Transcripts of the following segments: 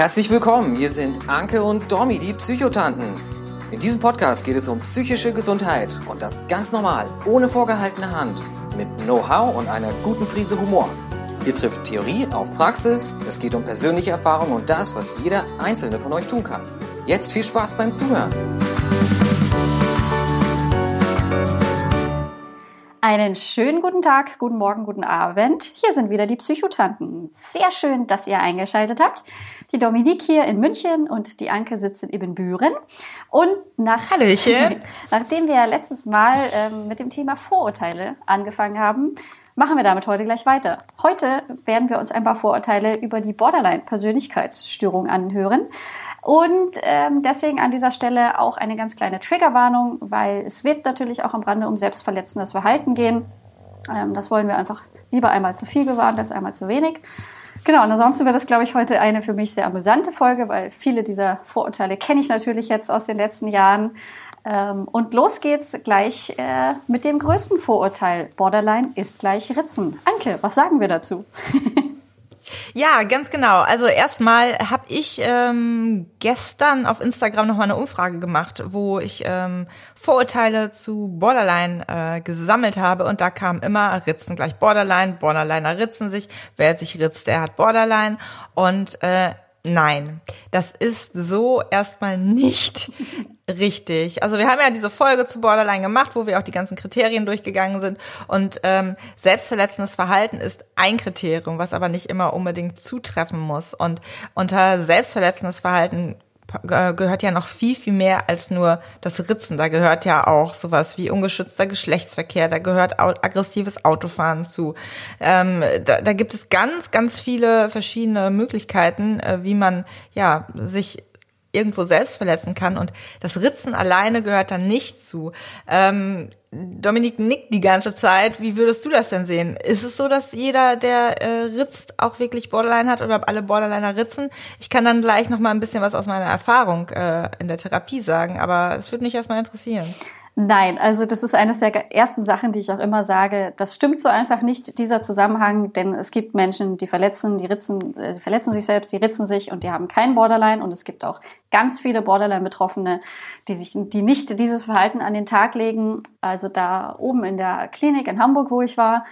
Herzlich willkommen, hier sind Anke und Domi, die Psychotanten. In diesem Podcast geht es um psychische Gesundheit und das ganz normal, ohne vorgehaltene Hand, mit Know-how und einer guten Prise Humor. Hier trifft Theorie auf Praxis, es geht um persönliche Erfahrung und das, was jeder einzelne von euch tun kann. Jetzt viel Spaß beim Zuhören. Einen schönen guten Tag, guten Morgen, guten Abend. Hier sind wieder die Psychotanten. Sehr schön, dass ihr eingeschaltet habt. Die Dominique hier in München und die Anke sitzt in Ibbenbüren. Und nach, Hallöchen. nachdem wir letztes Mal ähm, mit dem Thema Vorurteile angefangen haben, machen wir damit heute gleich weiter. Heute werden wir uns ein paar Vorurteile über die Borderline-Persönlichkeitsstörung anhören. Und ähm, deswegen an dieser Stelle auch eine ganz kleine Triggerwarnung, weil es wird natürlich auch am Rande um selbstverletzendes Verhalten gehen. Ähm, das wollen wir einfach lieber einmal zu viel gewarnt als einmal zu wenig. Genau, und ansonsten wird das, glaube ich, heute eine für mich sehr amüsante Folge, weil viele dieser Vorurteile kenne ich natürlich jetzt aus den letzten Jahren. Ähm, und los geht's gleich äh, mit dem größten Vorurteil. Borderline ist gleich Ritzen. Anke, was sagen wir dazu? Ja, ganz genau. Also erstmal habe ich ähm, gestern auf Instagram noch mal eine Umfrage gemacht, wo ich ähm, Vorurteile zu Borderline äh, gesammelt habe. Und da kam immer Ritzen gleich Borderline, Borderliner ritzen sich, wer sich ritzt, der hat Borderline. Und äh, Nein, das ist so erstmal nicht richtig. Also wir haben ja diese Folge zu Borderline gemacht, wo wir auch die ganzen Kriterien durchgegangen sind. Und ähm, selbstverletzendes Verhalten ist ein Kriterium, was aber nicht immer unbedingt zutreffen muss. Und unter selbstverletzendes Verhalten gehört ja noch viel, viel mehr als nur das Ritzen. Da gehört ja auch sowas wie ungeschützter Geschlechtsverkehr, da gehört aggressives Autofahren zu. Ähm, da, da gibt es ganz, ganz viele verschiedene Möglichkeiten, äh, wie man ja sich irgendwo selbst verletzen kann. Und das Ritzen alleine gehört da nicht zu. Ähm, Dominik nickt die ganze Zeit. Wie würdest du das denn sehen? Ist es so, dass jeder, der äh, ritzt, auch wirklich Borderline hat oder alle Borderliner ritzen? Ich kann dann gleich noch mal ein bisschen was aus meiner Erfahrung äh, in der Therapie sagen, aber es würde mich erstmal interessieren. Nein, also das ist eines der ersten Sachen, die ich auch immer sage. Das stimmt so einfach nicht, dieser Zusammenhang, denn es gibt Menschen, die verletzen, die ritzen, äh, sie verletzen sich selbst, die ritzen sich und die haben kein Borderline und es gibt auch ganz viele Borderline-Betroffene, die sich, die nicht dieses Verhalten an den Tag legen. Also da oben in der Klinik in Hamburg, wo ich war,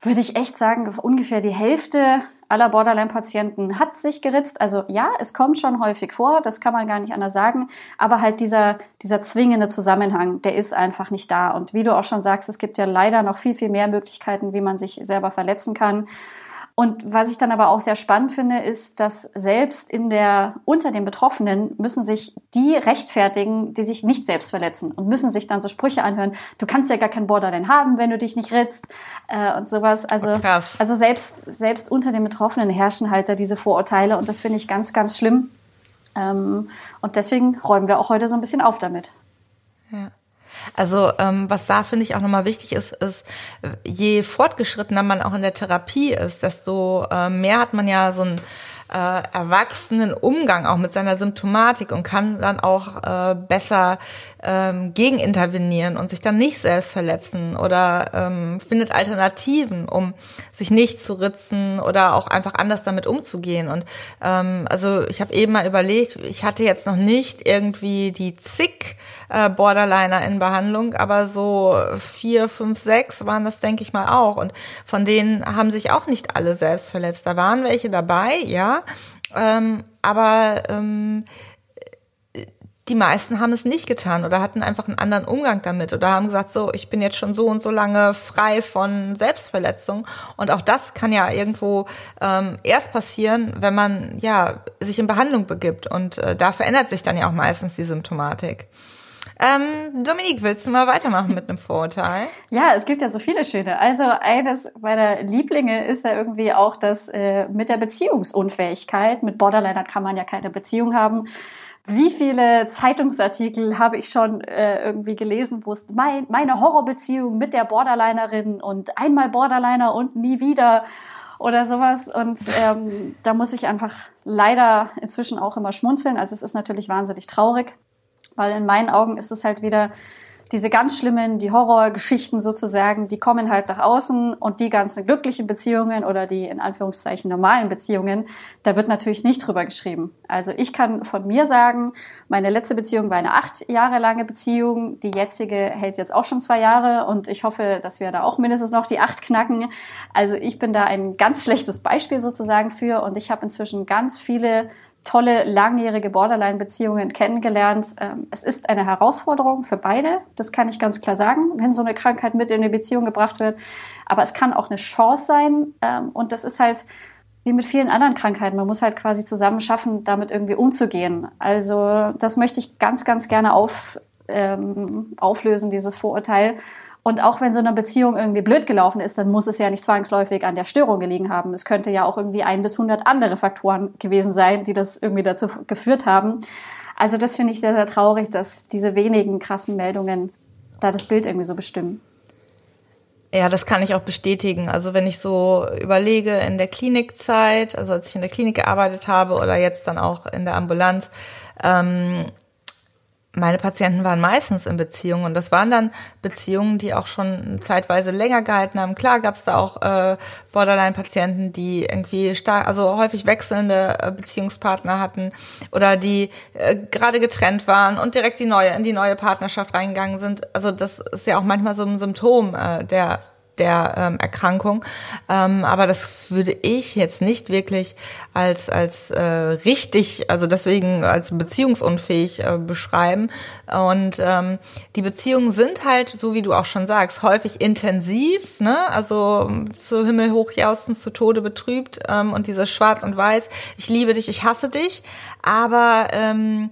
würde ich echt sagen, ungefähr die Hälfte aller Borderline-Patienten hat sich geritzt. Also ja, es kommt schon häufig vor, das kann man gar nicht anders sagen. Aber halt dieser, dieser zwingende Zusammenhang, der ist einfach nicht da. Und wie du auch schon sagst, es gibt ja leider noch viel, viel mehr Möglichkeiten, wie man sich selber verletzen kann. Und was ich dann aber auch sehr spannend finde, ist, dass selbst in der, unter den Betroffenen müssen sich die rechtfertigen, die sich nicht selbst verletzen und müssen sich dann so Sprüche anhören. Du kannst ja gar kein Borderline haben, wenn du dich nicht ritzt, äh, und sowas. Also, oh, also selbst, selbst unter den Betroffenen herrschen halt da diese Vorurteile und das finde ich ganz, ganz schlimm. Ähm, und deswegen räumen wir auch heute so ein bisschen auf damit. Also ähm, was da finde ich auch nochmal wichtig ist, ist, je fortgeschrittener man auch in der Therapie ist, desto äh, mehr hat man ja so ein äh, erwachsenen Umgang auch mit seiner Symptomatik und kann dann auch äh, besser ähm, gegenintervenieren und sich dann nicht selbst verletzen oder ähm, findet Alternativen, um sich nicht zu ritzen oder auch einfach anders damit umzugehen. Und ähm, also ich habe eben mal überlegt, ich hatte jetzt noch nicht irgendwie die zig äh, Borderliner in Behandlung, aber so vier, fünf, sechs waren das, denke ich mal, auch. Und von denen haben sich auch nicht alle selbst verletzt. Da waren welche dabei, ja. Ähm, aber ähm, die meisten haben es nicht getan oder hatten einfach einen anderen Umgang damit oder haben gesagt, so, ich bin jetzt schon so und so lange frei von Selbstverletzung. Und auch das kann ja irgendwo ähm, erst passieren, wenn man ja sich in Behandlung begibt. Und äh, da verändert sich dann ja auch meistens die Symptomatik. Ähm, Dominique, willst du mal weitermachen mit einem Vorurteil? ja, es gibt ja so viele schöne. Also eines meiner Lieblinge ist ja irgendwie auch das äh, mit der Beziehungsunfähigkeit. Mit Borderliner kann man ja keine Beziehung haben. Wie viele Zeitungsartikel habe ich schon äh, irgendwie gelesen, wo es mein, meine Horrorbeziehung mit der Borderlinerin und einmal Borderliner und nie wieder oder sowas. Und ähm, da muss ich einfach leider inzwischen auch immer schmunzeln. Also es ist natürlich wahnsinnig traurig, weil in meinen Augen ist es halt wieder diese ganz schlimmen, die Horrorgeschichten sozusagen, die kommen halt nach außen und die ganzen glücklichen Beziehungen oder die in Anführungszeichen normalen Beziehungen, da wird natürlich nicht drüber geschrieben. Also ich kann von mir sagen, meine letzte Beziehung war eine acht Jahre lange Beziehung, die jetzige hält jetzt auch schon zwei Jahre und ich hoffe, dass wir da auch mindestens noch die acht knacken. Also ich bin da ein ganz schlechtes Beispiel sozusagen für und ich habe inzwischen ganz viele tolle, langjährige Borderline-Beziehungen kennengelernt. Ähm, es ist eine Herausforderung für beide, das kann ich ganz klar sagen, wenn so eine Krankheit mit in die Beziehung gebracht wird. Aber es kann auch eine Chance sein ähm, und das ist halt wie mit vielen anderen Krankheiten. Man muss halt quasi zusammen schaffen, damit irgendwie umzugehen. Also das möchte ich ganz, ganz gerne auf, ähm, auflösen, dieses Vorurteil. Und auch wenn so eine Beziehung irgendwie blöd gelaufen ist, dann muss es ja nicht zwangsläufig an der Störung gelegen haben. Es könnte ja auch irgendwie ein bis hundert andere Faktoren gewesen sein, die das irgendwie dazu geführt haben. Also das finde ich sehr, sehr traurig, dass diese wenigen krassen Meldungen da das Bild irgendwie so bestimmen. Ja, das kann ich auch bestätigen. Also wenn ich so überlege in der Klinikzeit, also als ich in der Klinik gearbeitet habe oder jetzt dann auch in der Ambulanz, ähm, meine Patienten waren meistens in Beziehungen und das waren dann Beziehungen, die auch schon zeitweise länger gehalten haben. Klar gab es da auch äh, Borderline-Patienten, die irgendwie stark, also häufig wechselnde äh, Beziehungspartner hatten oder die äh, gerade getrennt waren und direkt die neue in die neue Partnerschaft reingegangen sind. Also das ist ja auch manchmal so ein Symptom äh, der der ähm, Erkrankung. Ähm, aber das würde ich jetzt nicht wirklich als, als äh, richtig, also deswegen als beziehungsunfähig äh, beschreiben. Und ähm, die Beziehungen sind halt, so wie du auch schon sagst, häufig intensiv, ne? also zu Himmel hochjaustens, zu Tode betrübt ähm, und dieses Schwarz und Weiß, ich liebe dich, ich hasse dich, aber ähm,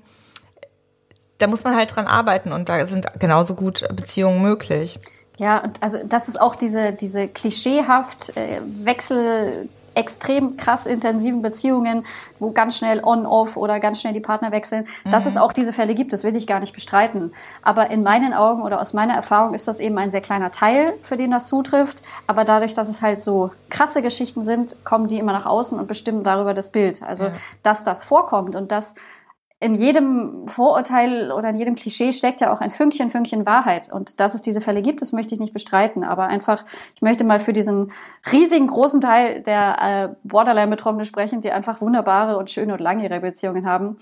da muss man halt dran arbeiten und da sind genauso gut Beziehungen möglich. Ja, und also das ist auch diese, diese klischeehaft äh, Wechsel extrem krass intensiven Beziehungen, wo ganz schnell on-off oder ganz schnell die Partner wechseln, mhm. dass es auch diese Fälle gibt, das will ich gar nicht bestreiten. Aber in meinen Augen oder aus meiner Erfahrung ist das eben ein sehr kleiner Teil, für den das zutrifft. Aber dadurch, dass es halt so krasse Geschichten sind, kommen die immer nach außen und bestimmen darüber das Bild. Also, ja. dass das vorkommt und dass in jedem Vorurteil oder in jedem Klischee steckt ja auch ein Fünkchen, Fünkchen Wahrheit. Und dass es diese Fälle gibt, das möchte ich nicht bestreiten. Aber einfach, ich möchte mal für diesen riesigen großen Teil der äh, Borderline-Betroffenen sprechen, die einfach wunderbare und schöne und langjährige Beziehungen haben.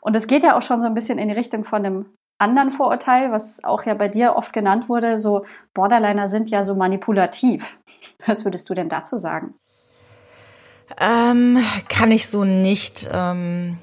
Und es geht ja auch schon so ein bisschen in die Richtung von einem anderen Vorurteil, was auch ja bei dir oft genannt wurde, so Borderliner sind ja so manipulativ. Was würdest du denn dazu sagen? Ähm, kann ich so nicht. Ähm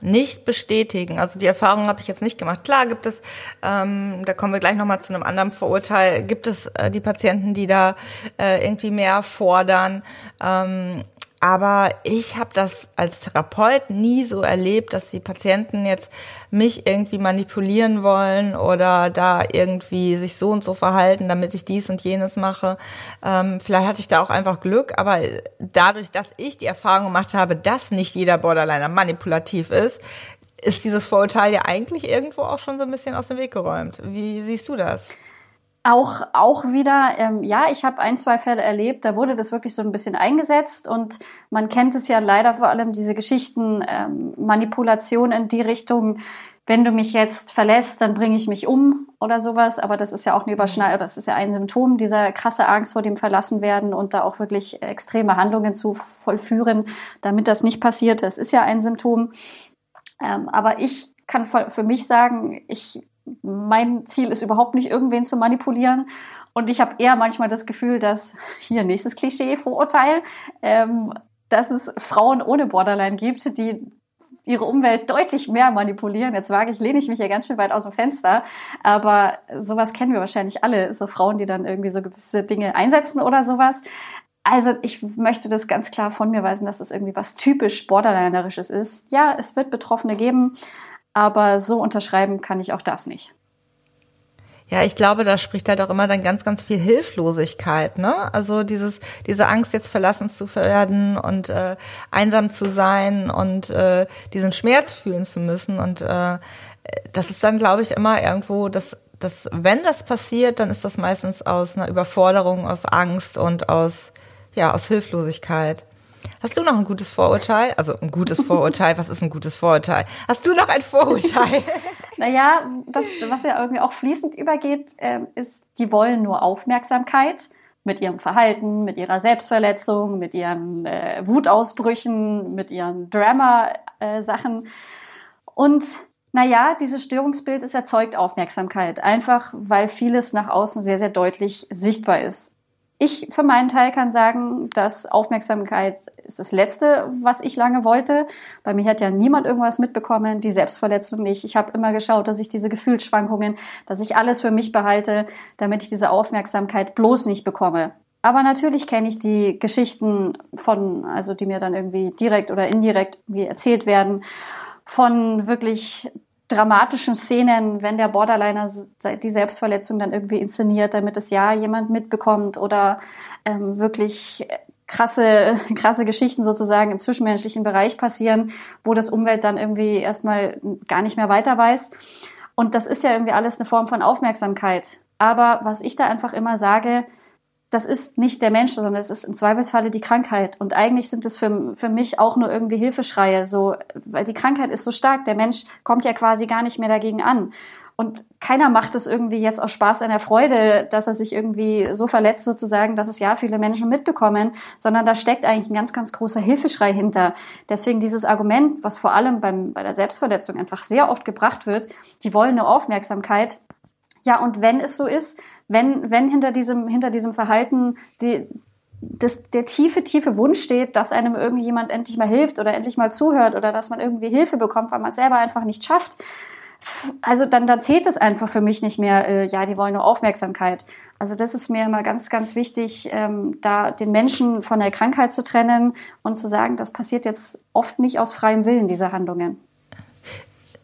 nicht bestätigen. Also die Erfahrung habe ich jetzt nicht gemacht. Klar gibt es, ähm, da kommen wir gleich nochmal zu einem anderen Vorurteil, gibt es äh, die Patienten, die da äh, irgendwie mehr fordern. Ähm, aber ich habe das als Therapeut nie so erlebt, dass die Patienten jetzt mich irgendwie manipulieren wollen oder da irgendwie sich so und so verhalten, damit ich dies und jenes mache. Ähm, vielleicht hatte ich da auch einfach Glück, aber dadurch, dass ich die Erfahrung gemacht habe, dass nicht jeder Borderliner manipulativ ist, ist dieses Vorurteil ja eigentlich irgendwo auch schon so ein bisschen aus dem Weg geräumt. Wie siehst du das? Auch, auch wieder, ähm, ja, ich habe ein, zwei Fälle erlebt, da wurde das wirklich so ein bisschen eingesetzt und man kennt es ja leider vor allem diese Geschichten, ähm, Manipulation in die Richtung, wenn du mich jetzt verlässt, dann bringe ich mich um oder sowas. Aber das ist ja auch eine Überschneidung, das ist ja ein Symptom dieser krasse Angst vor dem Verlassenwerden und da auch wirklich extreme Handlungen zu vollführen, damit das nicht passiert. Das ist ja ein Symptom. Ähm, aber ich kann für mich sagen, ich mein Ziel ist überhaupt nicht, irgendwen zu manipulieren. Und ich habe eher manchmal das Gefühl, dass hier nächstes Klischee, Vorurteil, ähm, dass es Frauen ohne Borderline gibt, die ihre Umwelt deutlich mehr manipulieren. Jetzt wage ich, lehne ich mich ja ganz schön weit aus dem Fenster. Aber sowas kennen wir wahrscheinlich alle. So Frauen, die dann irgendwie so gewisse Dinge einsetzen oder sowas. Also ich möchte das ganz klar von mir weisen, dass das irgendwie was typisch Borderlinerisches ist. Ja, es wird Betroffene geben, aber so unterschreiben kann ich auch das nicht. Ja, ich glaube, da spricht halt auch immer dann ganz, ganz viel Hilflosigkeit, ne? Also dieses, diese Angst, jetzt verlassen zu werden und äh, einsam zu sein und äh, diesen Schmerz fühlen zu müssen. Und äh, das ist dann, glaube ich, immer irgendwo, dass, dass wenn das passiert, dann ist das meistens aus einer Überforderung, aus Angst und aus, ja, aus Hilflosigkeit. Hast du noch ein gutes Vorurteil? Also ein gutes Vorurteil, was ist ein gutes Vorurteil? Hast du noch ein Vorurteil? naja, das, was ja irgendwie auch fließend übergeht, äh, ist, die wollen nur Aufmerksamkeit mit ihrem Verhalten, mit ihrer Selbstverletzung, mit ihren äh, Wutausbrüchen, mit ihren Drama-Sachen. Äh, Und naja, dieses Störungsbild, es erzeugt Aufmerksamkeit, einfach weil vieles nach außen sehr, sehr deutlich sichtbar ist. Ich für meinen Teil kann sagen, dass Aufmerksamkeit ist das Letzte, was ich lange wollte. Bei mir hat ja niemand irgendwas mitbekommen, die Selbstverletzung nicht. Ich habe immer geschaut, dass ich diese Gefühlsschwankungen, dass ich alles für mich behalte, damit ich diese Aufmerksamkeit bloß nicht bekomme. Aber natürlich kenne ich die Geschichten von, also die mir dann irgendwie direkt oder indirekt erzählt werden, von wirklich dramatischen Szenen, wenn der Borderliner die Selbstverletzung dann irgendwie inszeniert, damit es ja jemand mitbekommt oder ähm, wirklich krasse, krasse Geschichten sozusagen im zwischenmenschlichen Bereich passieren, wo das Umwelt dann irgendwie erstmal gar nicht mehr weiter weiß. Und das ist ja irgendwie alles eine Form von Aufmerksamkeit. Aber was ich da einfach immer sage, das ist nicht der Mensch, sondern es ist im Zweifelsfalle die Krankheit. Und eigentlich sind es für, für mich auch nur irgendwie Hilfeschreie, so, weil die Krankheit ist so stark. Der Mensch kommt ja quasi gar nicht mehr dagegen an. Und keiner macht es irgendwie jetzt aus Spaß an der Freude, dass er sich irgendwie so verletzt sozusagen, dass es ja viele Menschen mitbekommen, sondern da steckt eigentlich ein ganz, ganz großer Hilfeschrei hinter. Deswegen dieses Argument, was vor allem beim, bei der Selbstverletzung einfach sehr oft gebracht wird, die wollen eine Aufmerksamkeit. Ja, und wenn es so ist, wenn, wenn hinter diesem, hinter diesem Verhalten die, das, der tiefe, tiefe Wunsch steht, dass einem irgendjemand endlich mal hilft oder endlich mal zuhört oder dass man irgendwie Hilfe bekommt, weil man es selber einfach nicht schafft, also dann, dann zählt es einfach für mich nicht mehr, äh, ja, die wollen nur Aufmerksamkeit. Also das ist mir immer ganz, ganz wichtig, ähm, da den Menschen von der Krankheit zu trennen und zu sagen, das passiert jetzt oft nicht aus freiem Willen, diese Handlungen.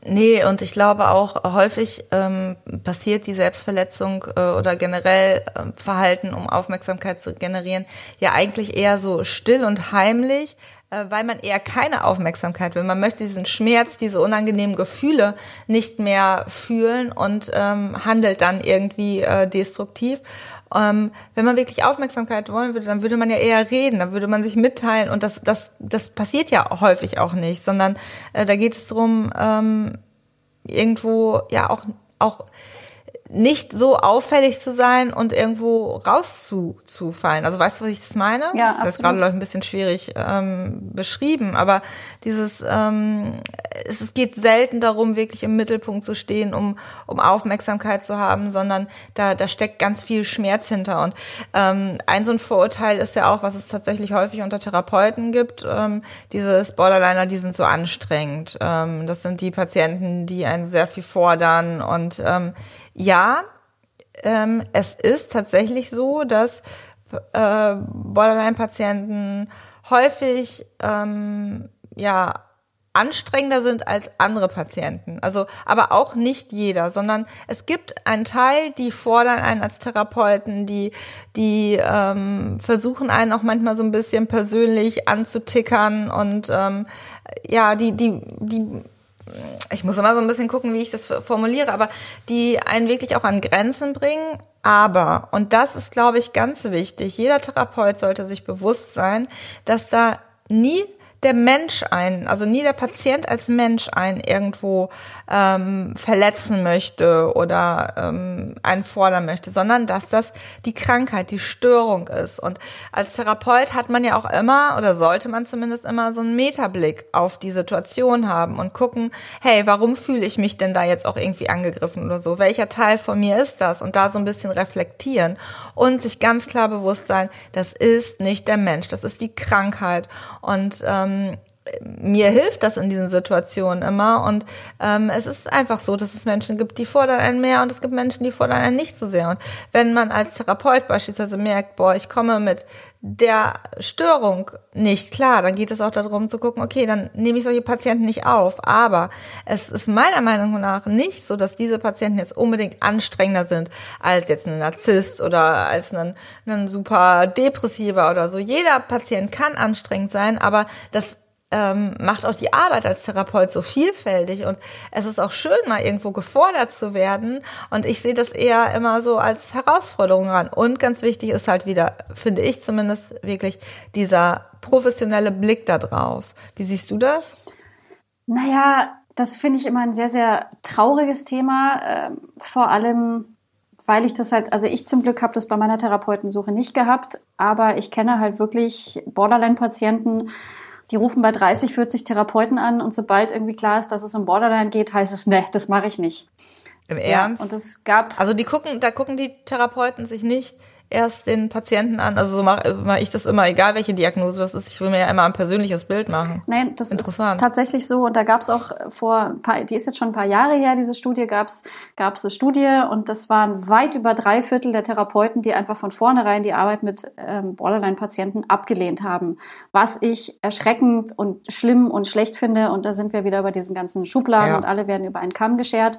Nee, und ich glaube auch häufig ähm, passiert die Selbstverletzung äh, oder generell äh, Verhalten, um Aufmerksamkeit zu generieren, ja eigentlich eher so still und heimlich, äh, weil man eher keine Aufmerksamkeit will. Man möchte diesen Schmerz, diese unangenehmen Gefühle nicht mehr fühlen und ähm, handelt dann irgendwie äh, destruktiv. Ähm, wenn man wirklich Aufmerksamkeit wollen würde, dann würde man ja eher reden, dann würde man sich mitteilen und das, das, das passiert ja häufig auch nicht, sondern äh, da geht es darum, ähm, irgendwo ja auch, auch nicht so auffällig zu sein und irgendwo rauszufallen. Also weißt du, was ich das meine? Ja, das ist jetzt gerade ein bisschen schwierig ähm, beschrieben, aber dieses, ähm, es, es geht selten darum, wirklich im Mittelpunkt zu stehen, um, um Aufmerksamkeit zu haben, sondern da, da steckt ganz viel Schmerz hinter. Und ähm, ein so ein Vorurteil ist ja auch, was es tatsächlich häufig unter Therapeuten gibt, ähm, dieses Borderliner, die sind so anstrengend. Ähm, das sind die Patienten, die einen sehr viel fordern und ähm, ja, ähm, es ist tatsächlich so, dass äh, Borderline-Patienten häufig ähm, ja anstrengender sind als andere Patienten. Also, aber auch nicht jeder, sondern es gibt einen Teil, die fordern einen als Therapeuten, die, die ähm, versuchen einen auch manchmal so ein bisschen persönlich anzutickern und ähm, ja, die, die, die ich muss immer so ein bisschen gucken, wie ich das formuliere, aber die einen wirklich auch an Grenzen bringen. Aber, und das ist, glaube ich, ganz wichtig, jeder Therapeut sollte sich bewusst sein, dass da nie der Mensch einen, also nie der Patient als Mensch einen irgendwo ähm, verletzen möchte oder ähm, einen fordern möchte, sondern dass das die Krankheit, die Störung ist. Und als Therapeut hat man ja auch immer oder sollte man zumindest immer so einen Metablick auf die Situation haben und gucken, hey, warum fühle ich mich denn da jetzt auch irgendwie angegriffen oder so? Welcher Teil von mir ist das? Und da so ein bisschen reflektieren und sich ganz klar bewusst sein, das ist nicht der Mensch, das ist die Krankheit. Und ähm, ähm, mir hilft das in diesen Situationen immer. Und ähm, es ist einfach so, dass es Menschen gibt, die fordern einen mehr und es gibt Menschen, die fordern einen nicht so sehr. Und wenn man als Therapeut beispielsweise merkt, boah, ich komme mit der Störung nicht klar, dann geht es auch darum zu gucken, okay, dann nehme ich solche Patienten nicht auf. Aber es ist meiner Meinung nach nicht so, dass diese Patienten jetzt unbedingt anstrengender sind als jetzt ein Narzisst oder als ein, ein super Depressiver oder so. Jeder Patient kann anstrengend sein, aber das ähm, macht auch die Arbeit als Therapeut so vielfältig und es ist auch schön, mal irgendwo gefordert zu werden. Und ich sehe das eher immer so als Herausforderung an. Und ganz wichtig ist halt wieder, finde ich zumindest, wirklich dieser professionelle Blick da drauf. Wie siehst du das? Naja, das finde ich immer ein sehr, sehr trauriges Thema. Äh, vor allem, weil ich das halt, also ich zum Glück habe das bei meiner Therapeutensuche nicht gehabt, aber ich kenne halt wirklich Borderline-Patienten, die rufen bei 30, 40 Therapeuten an und sobald irgendwie klar ist, dass es um Borderline geht, heißt es, ne, das mache ich nicht. Im Ernst? Ja, und es gab. Also die gucken, da gucken die Therapeuten sich nicht erst den Patienten an. Also so mache mach ich das immer, egal welche Diagnose das ist. Ich will mir ja immer ein persönliches Bild machen. Nein, das ist tatsächlich so. Und da gab es auch vor ein paar, die ist jetzt schon ein paar Jahre her, diese Studie, gab es eine Studie und das waren weit über drei Viertel der Therapeuten, die einfach von vornherein die Arbeit mit ähm, Borderline-Patienten abgelehnt haben. Was ich erschreckend und schlimm und schlecht finde. Und da sind wir wieder bei diesen ganzen Schubladen ja. und alle werden über einen Kamm geschert.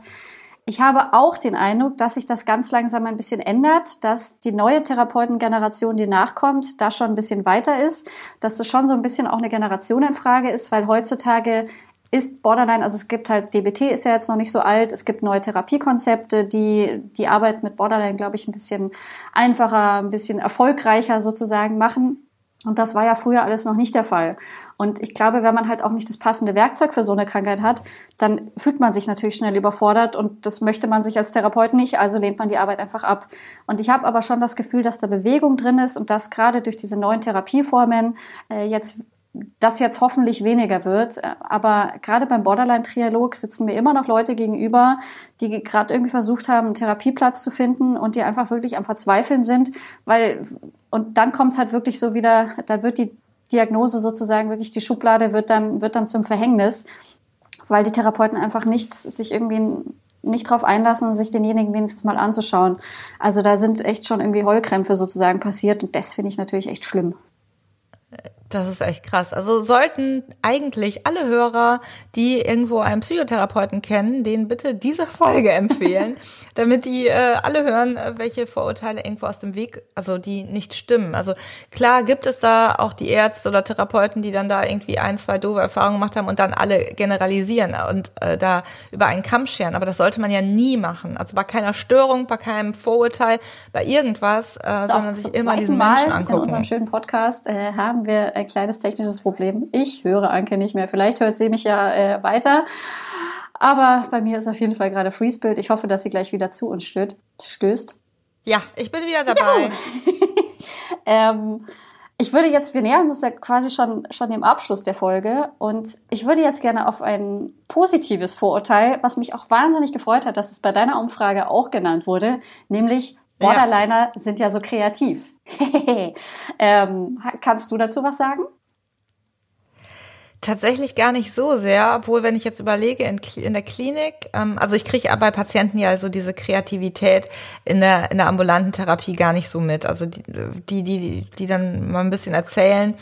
Ich habe auch den Eindruck, dass sich das ganz langsam ein bisschen ändert, dass die neue Therapeutengeneration, die nachkommt, da schon ein bisschen weiter ist, dass das schon so ein bisschen auch eine Generationenfrage ist, weil heutzutage ist Borderline, also es gibt halt DBT ist ja jetzt noch nicht so alt, es gibt neue Therapiekonzepte, die die Arbeit mit Borderline, glaube ich, ein bisschen einfacher, ein bisschen erfolgreicher sozusagen machen. Und das war ja früher alles noch nicht der Fall. Und ich glaube, wenn man halt auch nicht das passende Werkzeug für so eine Krankheit hat, dann fühlt man sich natürlich schnell überfordert und das möchte man sich als Therapeut nicht, also lehnt man die Arbeit einfach ab. Und ich habe aber schon das Gefühl, dass da Bewegung drin ist und dass gerade durch diese neuen Therapieformen äh, jetzt das jetzt hoffentlich weniger wird. Aber gerade beim Borderline-Trialog sitzen mir immer noch Leute gegenüber, die gerade irgendwie versucht haben, einen Therapieplatz zu finden und die einfach wirklich am Verzweifeln sind, weil und dann kommt es halt wirklich so wieder, da wird die Diagnose sozusagen wirklich die Schublade wird dann wird dann zum Verhängnis, weil die Therapeuten einfach nicht sich irgendwie nicht drauf einlassen, sich denjenigen wenigstens mal anzuschauen. Also da sind echt schon irgendwie Heulkrämpfe sozusagen passiert und das finde ich natürlich echt schlimm. Das ist echt krass. Also sollten eigentlich alle Hörer, die irgendwo einen Psychotherapeuten kennen, denen bitte diese Folge empfehlen, damit die äh, alle hören, welche Vorurteile irgendwo aus dem Weg, also die nicht stimmen. Also klar gibt es da auch die Ärzte oder Therapeuten, die dann da irgendwie ein, zwei doofe Erfahrungen gemacht haben und dann alle generalisieren und äh, da über einen Kamm scheren. Aber das sollte man ja nie machen. Also bei keiner Störung, bei keinem Vorurteil, bei irgendwas, äh, so, sondern sich immer diesen Menschen angucken. In unserem schönen Podcast äh, haben wir ein kleines technisches Problem. Ich höre Anke nicht mehr. Vielleicht hört sie mich ja äh, weiter. Aber bei mir ist auf jeden Fall gerade Freespirit. Ich hoffe, dass sie gleich wieder zu uns stößt. Ja, ich bin wieder dabei. ähm, ich würde jetzt, wir nähern uns ja quasi schon, schon dem Abschluss der Folge und ich würde jetzt gerne auf ein positives Vorurteil, was mich auch wahnsinnig gefreut hat, dass es bei deiner Umfrage auch genannt wurde, nämlich Borderliner ja. sind ja so kreativ. ähm, kannst du dazu was sagen? Tatsächlich gar nicht so sehr, obwohl wenn ich jetzt überlege in, in der Klinik, ähm, also ich kriege bei Patienten ja also diese Kreativität in der in der ambulanten Therapie gar nicht so mit. Also die die die, die dann mal ein bisschen erzählen,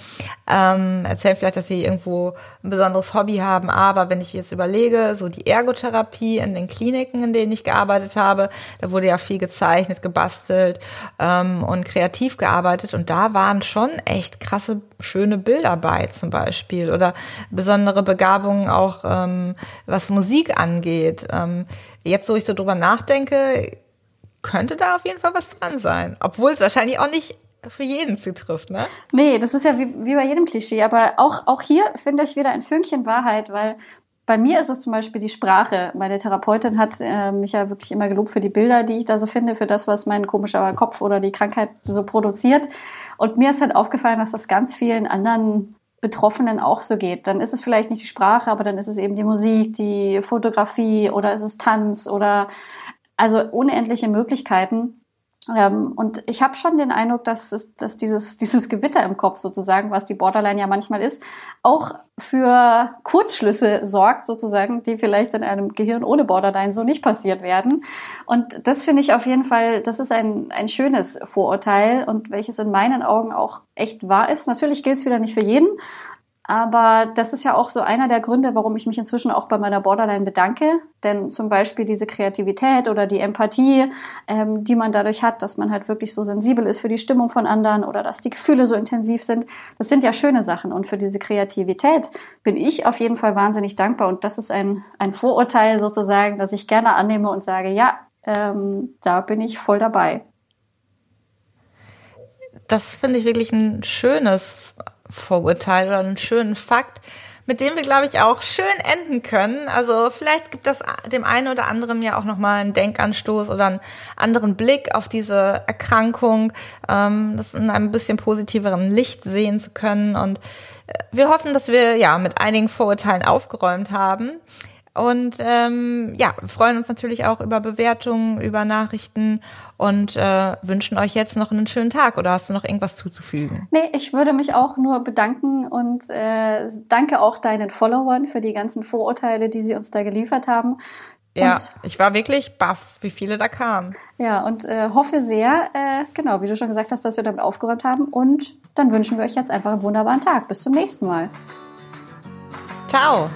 ähm, erzählen vielleicht, dass sie irgendwo ein besonderes Hobby haben. Aber wenn ich jetzt überlege, so die Ergotherapie in den Kliniken, in denen ich gearbeitet habe, da wurde ja viel gezeichnet, gebastelt ähm, und kreativ gearbeitet und da waren schon echt krasse schöne Bilder bei zum Beispiel oder besondere Begabungen auch, ähm, was Musik angeht. Ähm, jetzt, wo ich so drüber nachdenke, könnte da auf jeden Fall was dran sein. Obwohl es wahrscheinlich auch nicht für jeden zutrifft, ne? Nee, das ist ja wie, wie bei jedem Klischee. Aber auch, auch hier finde ich wieder ein Fünkchen Wahrheit, weil bei mir ist es zum Beispiel die Sprache. Meine Therapeutin hat äh, mich ja wirklich immer gelobt für die Bilder, die ich da so finde, für das, was mein komischer Kopf oder die Krankheit so produziert. Und mir ist halt aufgefallen, dass das ganz vielen anderen Betroffenen auch so geht. Dann ist es vielleicht nicht die Sprache, aber dann ist es eben die Musik, die Fotografie oder ist es Tanz oder also unendliche Möglichkeiten. Ähm, und ich habe schon den Eindruck, dass, es, dass dieses, dieses Gewitter im Kopf sozusagen, was die Borderline ja manchmal ist, auch für Kurzschlüsse sorgt sozusagen, die vielleicht in einem Gehirn ohne Borderline so nicht passiert werden. Und das finde ich auf jeden Fall, das ist ein, ein schönes Vorurteil und welches in meinen Augen auch echt wahr ist. Natürlich gilt es wieder nicht für jeden. Aber das ist ja auch so einer der Gründe, warum ich mich inzwischen auch bei meiner Borderline bedanke. Denn zum Beispiel diese Kreativität oder die Empathie, ähm, die man dadurch hat, dass man halt wirklich so sensibel ist für die Stimmung von anderen oder dass die Gefühle so intensiv sind, das sind ja schöne Sachen. Und für diese Kreativität bin ich auf jeden Fall wahnsinnig dankbar. Und das ist ein, ein Vorurteil sozusagen, das ich gerne annehme und sage, ja, ähm, da bin ich voll dabei. Das finde ich wirklich ein schönes Vorurteil oder einen schönen Fakt, mit dem wir, glaube ich, auch schön enden können. Also vielleicht gibt das dem einen oder anderen ja auch nochmal einen Denkanstoß oder einen anderen Blick auf diese Erkrankung, ähm, das in einem bisschen positiveren Licht sehen zu können. Und äh, wir hoffen, dass wir ja mit einigen Vorurteilen aufgeräumt haben. Und ähm, ja, freuen uns natürlich auch über Bewertungen, über Nachrichten und äh, wünschen euch jetzt noch einen schönen Tag. Oder hast du noch irgendwas zuzufügen? Nee, ich würde mich auch nur bedanken und äh, danke auch deinen Followern für die ganzen Vorurteile, die sie uns da geliefert haben. Ja, und, ich war wirklich baff, wie viele da kamen. Ja, und äh, hoffe sehr, äh, genau, wie du schon gesagt hast, dass wir damit aufgeräumt haben. Und dann wünschen wir euch jetzt einfach einen wunderbaren Tag. Bis zum nächsten Mal. Ciao.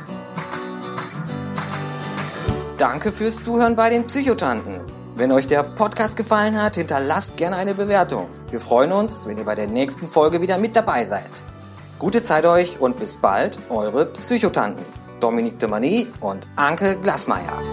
Danke fürs Zuhören bei den Psychotanten. Wenn euch der Podcast gefallen hat, hinterlasst gerne eine Bewertung. Wir freuen uns, wenn ihr bei der nächsten Folge wieder mit dabei seid. Gute Zeit euch und bis bald, eure Psychotanten. Dominique de Mani und Anke Glasmeier.